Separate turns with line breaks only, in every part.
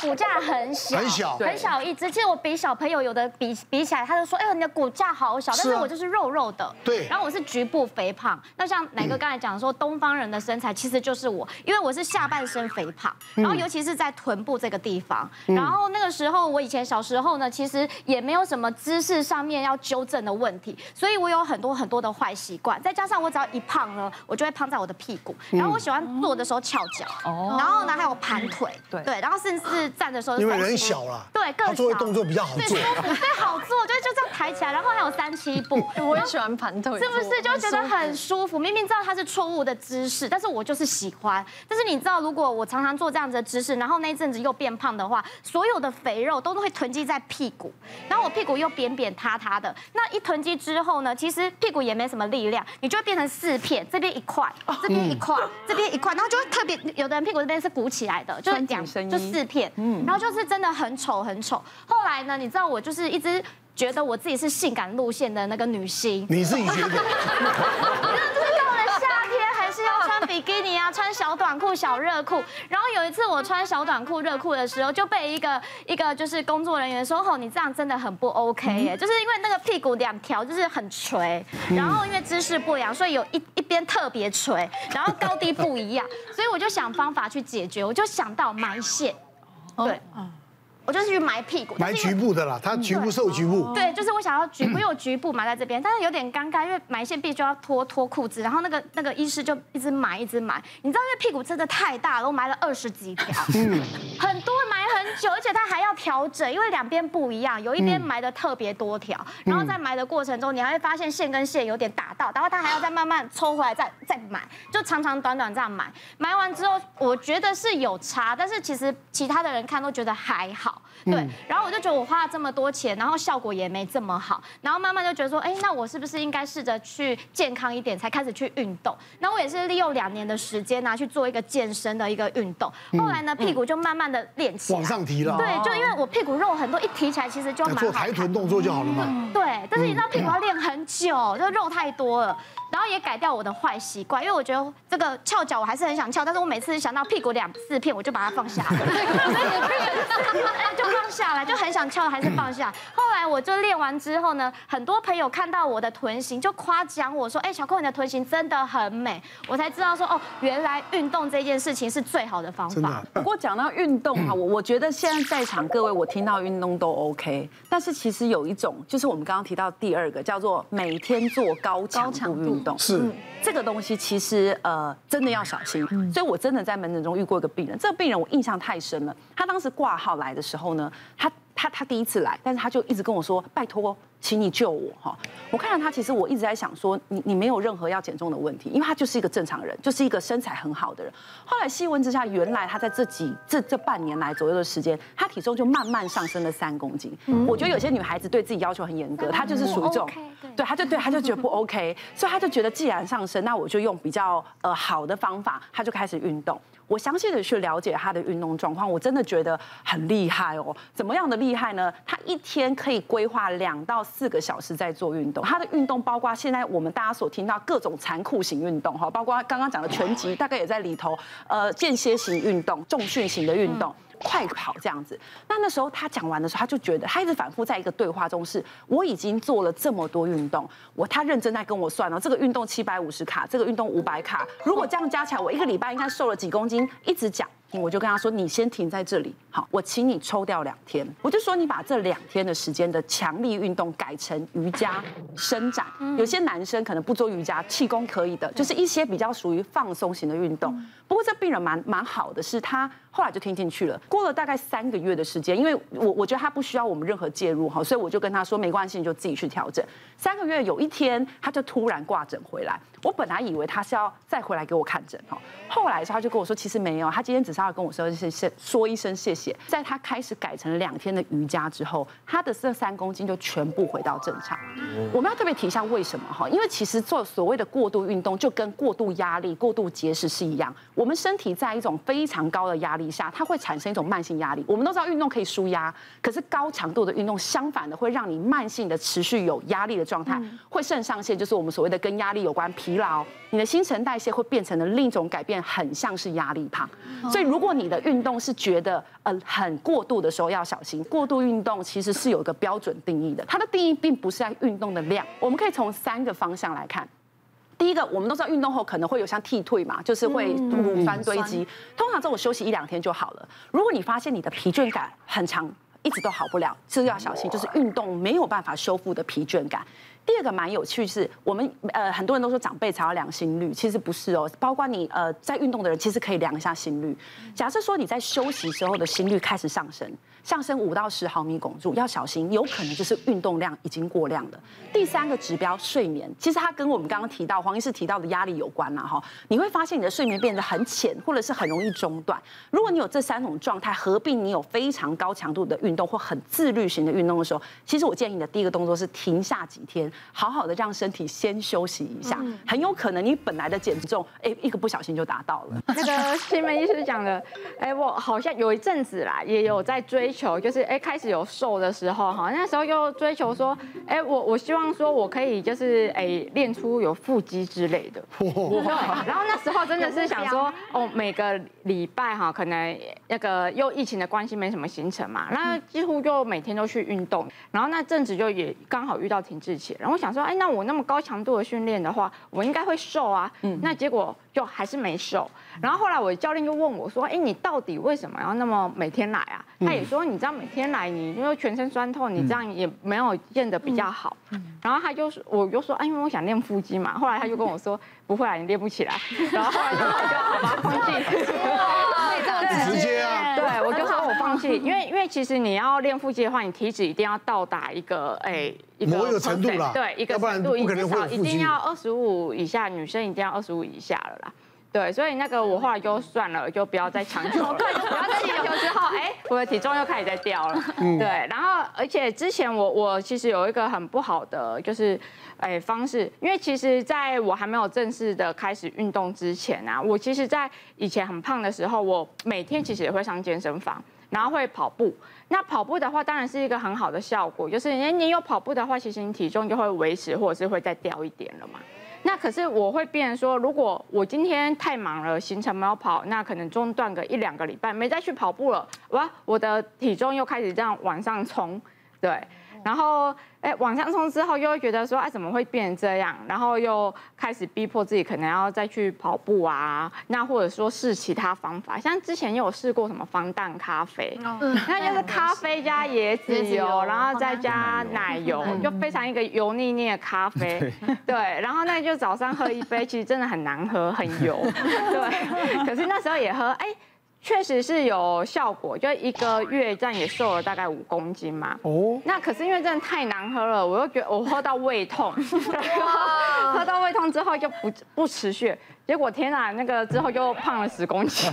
骨架很小，
很小，
很小一只。其实我比小朋友有的比比起来，他就说：“哎呦，你的骨架好小。”但是我就是肉肉的。
对。
然后我是局部肥胖。那像奶哥刚才讲说，东方人的身材其实就是我，因为我是下半身肥胖，然后尤其是在臀部这个地方。然后那个时候，我以前小时候呢，其实也没有什么姿势上面要纠正的问题，所以我有很多很多的坏习惯。再加上我只要一胖呢，我就会胖在我的屁股。然后我喜欢坐的时候翘脚。哦。然后呢，还有盘腿。对。对。然后甚至站的时候。
因为人小了。
对，更小。
做动作比较好做。
对，舒服，对，好做，就就这样抬起来，然后还有三七步。
我也喜欢盘腿。
是不是就觉得很舒服？明明知道它是错误的姿势，但是我就是喜欢。但是你知道，如果我常常做这样子的姿势，然后那一阵子又变胖的话，所有的肥肉都会囤积在屁股，然后我屁股又扁扁塌塌的。那一囤积之后呢，其实屁股也没什么力量，你就会变成四片，这边一块，这边一块，这边一块，然后就会特别，有的人屁股这边是鼓起来的，就是两就四片，嗯，然后就是真的很丑很丑。后来呢，你知道我就是一直觉得我自己是性感路线的那个女星，
你自己觉得？
比基尼啊，穿小短裤、小热裤。然后有一次我穿小短裤、热裤的时候，就被一个一个就是工作人员说：“吼，你这样真的很不 OK 耶，就是因为那个屁股两条就是很垂，然后因为姿势不良，所以有一一边特别垂，然后高低不一样，所以我就想方法去解决，我就想到埋线，对。”我就是去埋屁股，
埋局部的啦，它局部受局部。
对，就是我想要局部，因为我局部埋在这边，但是有点尴尬，因为埋线必须要脱脱裤子，然后那个那个医师就一直埋一直埋，你知道，因为屁股真的太大了，我埋了二十几条，很多埋很久，而且它还要调整，因为两边不一样，有一边埋的特别多条，然后在埋的过程中，你还会发现线跟线有点打到，然后它还要再慢慢抽回来再再埋，就长长短短这样埋，埋完之后我觉得是有差，但是其实其他的人看都觉得还好。对，然后我就觉得我花了这么多钱，然后效果也没这么好，然后慢慢就觉得说，哎，那我是不是应该试着去健康一点，才开始去运动？那我也是利用两年的时间拿去做一个健身的一个运动，后来呢，屁股就慢慢的练起来，
往上提了。
对，就因为我屁股肉很多，一提起来其实就蛮好。
做抬臀动作就好了嘛。
对，但是你知道屁股要练很久，就肉太多了。然后也改掉我的坏习惯，因为我觉得这个翘脚我还是很想翘，但是我每次想到屁股两四片，我就把它放下来，就放下来，就很想翘，还是放下。后来我就练完之后呢，很多朋友看到我的臀型就夸奖我说：“哎，小扣你的臀型真的很美。”我才知道说哦，原来运动这件事情是最好的方法。
不过讲到运动啊，我我觉得现在在场各位，我听到运动都 OK，但是其实有一种就是我们刚刚提到第二个叫做每天做高强度运动。
是、嗯、
这个东西，其实呃，真的要小心。所以我真的在门诊中遇过一个病人，这个病人我印象太深了。他当时挂号来的时候呢，他他他第一次来，但是他就一直跟我说：“拜托。”请你救我哈！我看到他，其实我一直在想说，你你没有任何要减重的问题，因为他就是一个正常人，就是一个身材很好的人。后来细问之下，原来他在这几这这半年来左右的时间，他体重就慢慢上升了三公斤。我觉得有些女孩子对自己要求很严格，她就是属于这种，对，她就对，她就觉得不 OK，所以她就觉得既然上升，那我就用比较呃好的方法，她就开始运动。我详细的去了解他的运动状况，我真的觉得很厉害哦。怎么样的厉害呢？他一天可以规划两到四个小时在做运动。他的运动包括现在我们大家所听到各种残酷型运动哈，包括刚刚讲的拳击，大概也在里头。呃，间歇型运动、重训型的运动。快跑这样子，那那时候他讲完的时候，他就觉得他一直反复在一个对话中是，我已经做了这么多运动，我他认真在跟我算了，这个运动七百五十卡，这个运动五百卡，如果这样加起来，我一个礼拜应该瘦了几公斤，一直讲。我就跟他说：“你先停在这里，好，我请你抽掉两天。我就说你把这两天的时间的强力运动改成瑜伽伸展。有些男生可能不做瑜伽，气功可以的，就是一些比较属于放松型的运动。不过这病人蛮蛮好的，是他后来就听进去了。过了大概三个月的时间，因为我我觉得他不需要我们任何介入哈，所以我就跟他说没关系，你就自己去调整。三个月有一天，他就突然挂诊回来。我本来以为他是要再回来给我看诊哈，后来他就跟我说，其实没有，他今天只是要跟我说谢谢，说一声谢谢。在他开始改成两天的瑜伽之后，他的这三公斤就全部回到正常。我们要特别提一下为什么哈？因为其实做所谓的过度运动，就跟过度压力、过度节食是一样。我们身体在一种非常高的压力力下，它会产生一种慢性压力。我们都知道运动可以舒压，可是高强度的运动相反的会让你慢性的持续有压力的状态，会肾上腺，就是我们所谓的跟压力有关疲劳，你的新陈代谢会变成了另一种改变，很像是压力胖。所以如果你的运动是觉得呃很过度的时候要小心，过度运动其实是有一个标准定义的，它的定义并不是在运动的量，我们可以从三个方向来看。第一个，我们都知道运动后可能会有像剃退嘛，就是会乳酸堆积。通常这种休息一两天就好了。如果你发现你的疲倦感很长，一直都好不了，这个要小心，就是运动没有办法修复的疲倦感。第二个蛮有趣是，我们呃很多人都说长辈才要量心率，其实不是哦。包括你呃在运动的人，其实可以量一下心率。假设说你在休息时候的心率开始上升。上升五到十毫米汞柱，要小心，有可能就是运动量已经过量了。第三个指标睡眠，其实它跟我们刚刚提到黄医师提到的压力有关啦哈。你会发现你的睡眠变得很浅，或者是很容易中断。如果你有这三种状态，合并你有非常高强度的运动或很自律型的运动的时候，其实我建议你的第一个动作是停下几天，好好的让身体先休息一下。很有可能你本来的减重，哎，一个不小心就达到了。
那个新闻医师讲的，哎，我好像有一阵子啦，也有在追。追求就是哎，开始有瘦的时候哈，那时候又追求说，哎，我我希望说我可以就是哎练出有腹肌之类的。对，然后那时候真的是想说，哦，每个礼拜哈，可能那个又疫情的关系没什么行程嘛，那几乎就每天都去运动。然后那阵子就也刚好遇到停滞期，然后我想说，哎，那我那么高强度的训练的话，我应该会瘦啊。嗯，那结果就还是没瘦。然后后来我的教练就问我说，哎，你到底为什么要那么每天来啊？他也说。你这样每天来，你因为全身酸痛，你这样也没有练得比较好。然后他就说，我就说，哎，因为我想练腹肌嘛。后来他就跟我说，不会啊，你练不起来。然后后来就好吧，放弃。
直接啊。
对，我就说我放弃，因为因为其实你要练腹肌的话，你体脂一定要到达一个哎一个
程度啦，
对，一个程度，至少一定要二十五以下，女生一定要二十五以下了啦。对，所以那个我后来就算了，就不要再强求了。不要再强求之后，哎，我的体重又开始在掉了。对，然后而且之前我我其实有一个很不好的就是，哎方式，因为其实在我还没有正式的开始运动之前啊，我其实在以前很胖的时候，我每天其实也会上健身房，然后会跑步。那跑步的话，当然是一个很好的效果，就是你你有跑步的话，其实你体重就会维持或者是会再掉一点了嘛。那可是我会变说，如果我今天太忙了，行程没有跑，那可能中断个一两个礼拜，没再去跑步了，哇，我的体重又开始这样往上冲，对。然后，哎，往上冲之后，又会觉得说，哎，怎么会变成这样？然后又开始逼迫自己，可能要再去跑步啊，那或者说试其他方法，像之前又有试过什么防弹咖啡，嗯，那就是咖啡加椰子油，然后再加奶油，就非常一个油腻腻的咖啡，对。然后那就早上喝一杯，其实真的很难喝，很油，对。可是那时候也喝，哎。确实是有效果，就一个月这样也瘦了大概五公斤嘛。哦。那可是因为真的太难喝了，我又觉得我喝到胃痛，喝到胃痛之后就不不持续。结果天哪，那个之后又胖了十公斤，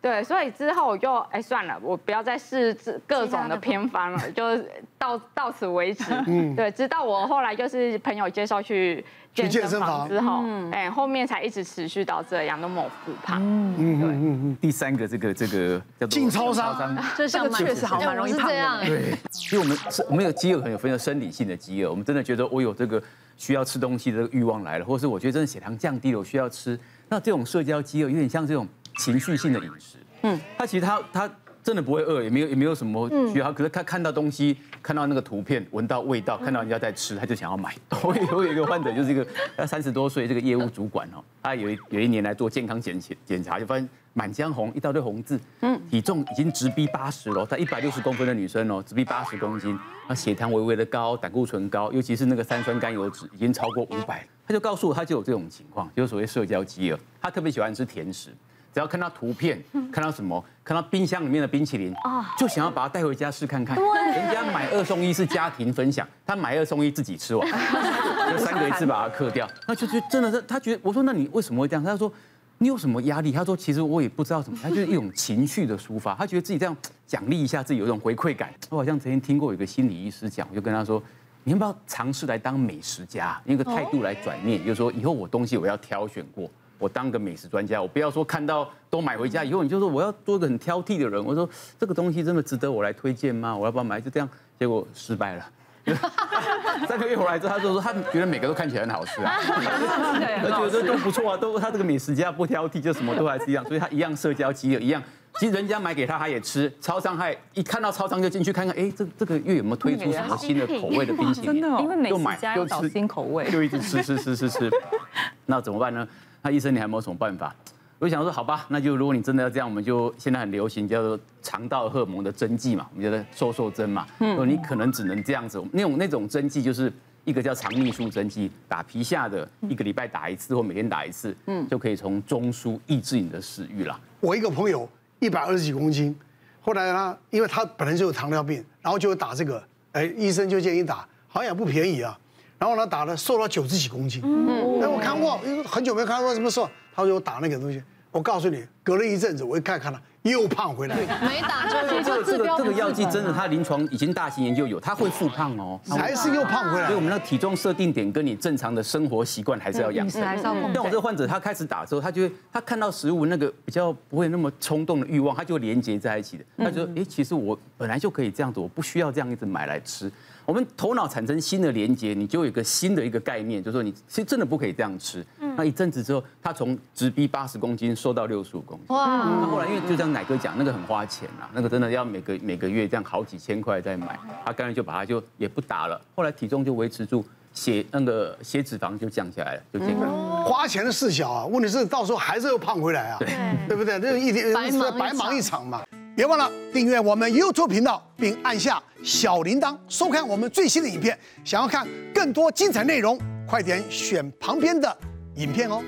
对，所以之后我就哎算了，我不要再试各种的偏方了，就到到此为止。嗯，对，直到我后来就是朋友介绍去健身房之后，哎，后面才一直持续到这样都没有复胖。嗯嗯
嗯嗯。第三个这个这个叫做
进超商，
这个确实好蛮容易胖的。
对，其实我们是我们有饥饿，很有分成生理性的饥饿，我们真的觉得我有这个。需要吃东西的欲望来了，或是我觉得真的血糖降低了，我需要吃。那这种社交饥饿有点像这种情绪性的饮食。嗯，它其实他他真的不会饿，也没有也没有什么需要，可是他看到东西，看到那个图片，闻到味道，看到人家在吃，他就想要买。我有一个患者，就是一个他三十多岁这个业务主管哦，他有一有一年来做健康检检检查，就发现。满江红，一大堆红字，嗯，体重已经直逼八十了，她一百六十公分的女生哦，直逼八十公斤，她血糖微微的高，胆固醇高，尤其是那个三酸甘油脂已经超过五百，他就告诉我，他就有这种情况，就是所谓社交饥饿，他特别喜欢吃甜食，只要看到图片，看到什么，看到冰箱里面的冰淇淋，就想要把它带回家试看看，人家买二送一是家庭分享，他买二送一自己吃完，就三个一次把它嗑掉，那就觉得真的是，他觉得我说那你为什么会这样？他说。你有什么压力？他说：“其实我也不知道什么，他就是一种情绪的抒发。他觉得自己这样奖励一下自己，有一种回馈感。我好像曾经听过有一个心理医师讲，我就跟他说：你要不要尝试来当美食家？用一个态度来转念，就是说以后我东西我要挑选过，我当个美食专家，我不要说看到都买回家以后，你就说我要做个很挑剔的人。我说这个东西真的值得我来推荐吗？我要不要买？就这样，结果失败了。三个月回来之后，他就说他觉得每个都看起来很好吃啊，他觉得都不错啊，都他这个美食家不挑剔，就什么都还是一样，所以他一样社交饥饿一样。其实人家买给他，他也吃。超商还一看到超商就进去看看，哎，这这个月有没有推出什么新的口味的冰淇淋？
真的，因为美
食
家要找新口味，
就一直吃吃吃吃吃。那怎么办呢？那医生你还有没有什么办法？我想说，好吧，那就如果你真的要这样，我们就现在很流行叫做肠道荷尔蒙的针剂嘛，我们叫做瘦瘦针嘛。嗯。你可能只能这样子，那种那种针剂就是一个叫肠泌素针剂，打皮下的，一个礼拜打一次或每天打一次，嗯，就可以从中枢抑制你的食欲了。
我一个朋友。一百二十几公斤，后来呢，因为他本来就有糖尿病，然后就打这个，哎，医生就建议打，好像也不便宜啊。然后呢，打了瘦了九十几公斤。嗯，哎，我看过，因为很久没看过什么瘦，他说我打那个东西，我告诉你，隔了一阵子，我一看看了。又胖回来，
没打就
这个这个这个药剂真的，它临床已经大型研究有，它会复胖哦，
还是又胖回来。
所以我们那体重设定点跟你正常的生活习惯还是要养生。像我这个患者，他开始打之后，他就会他看到食物那个比较不会那么冲动的欲望，他就连接在一起的。他就说，哎，其实我本来就可以这样子，我不需要这样一直买来吃。我们头脑产生新的连接，你就有一个新的一个概念，就是说你其实真的不可以这样吃。那一阵子之后，他从直逼八十公斤瘦到六十五公斤。哇！那后来因为就像乃哥讲，那个很花钱啊，那个真的要每个每个月这样好几千块再买，他干脆就把它就也不打了。后来体重就维持住，血那个血脂肪就降下来了，就这个。
花钱的事小啊，问题是到时候还是又胖回来啊，对对不对？这一天白忙一场嘛。别忘了订阅我们 YouTube 频道，并按下小铃铛，收看我们最新的影片。想要看更多精彩内容，快点选旁边的影片哦。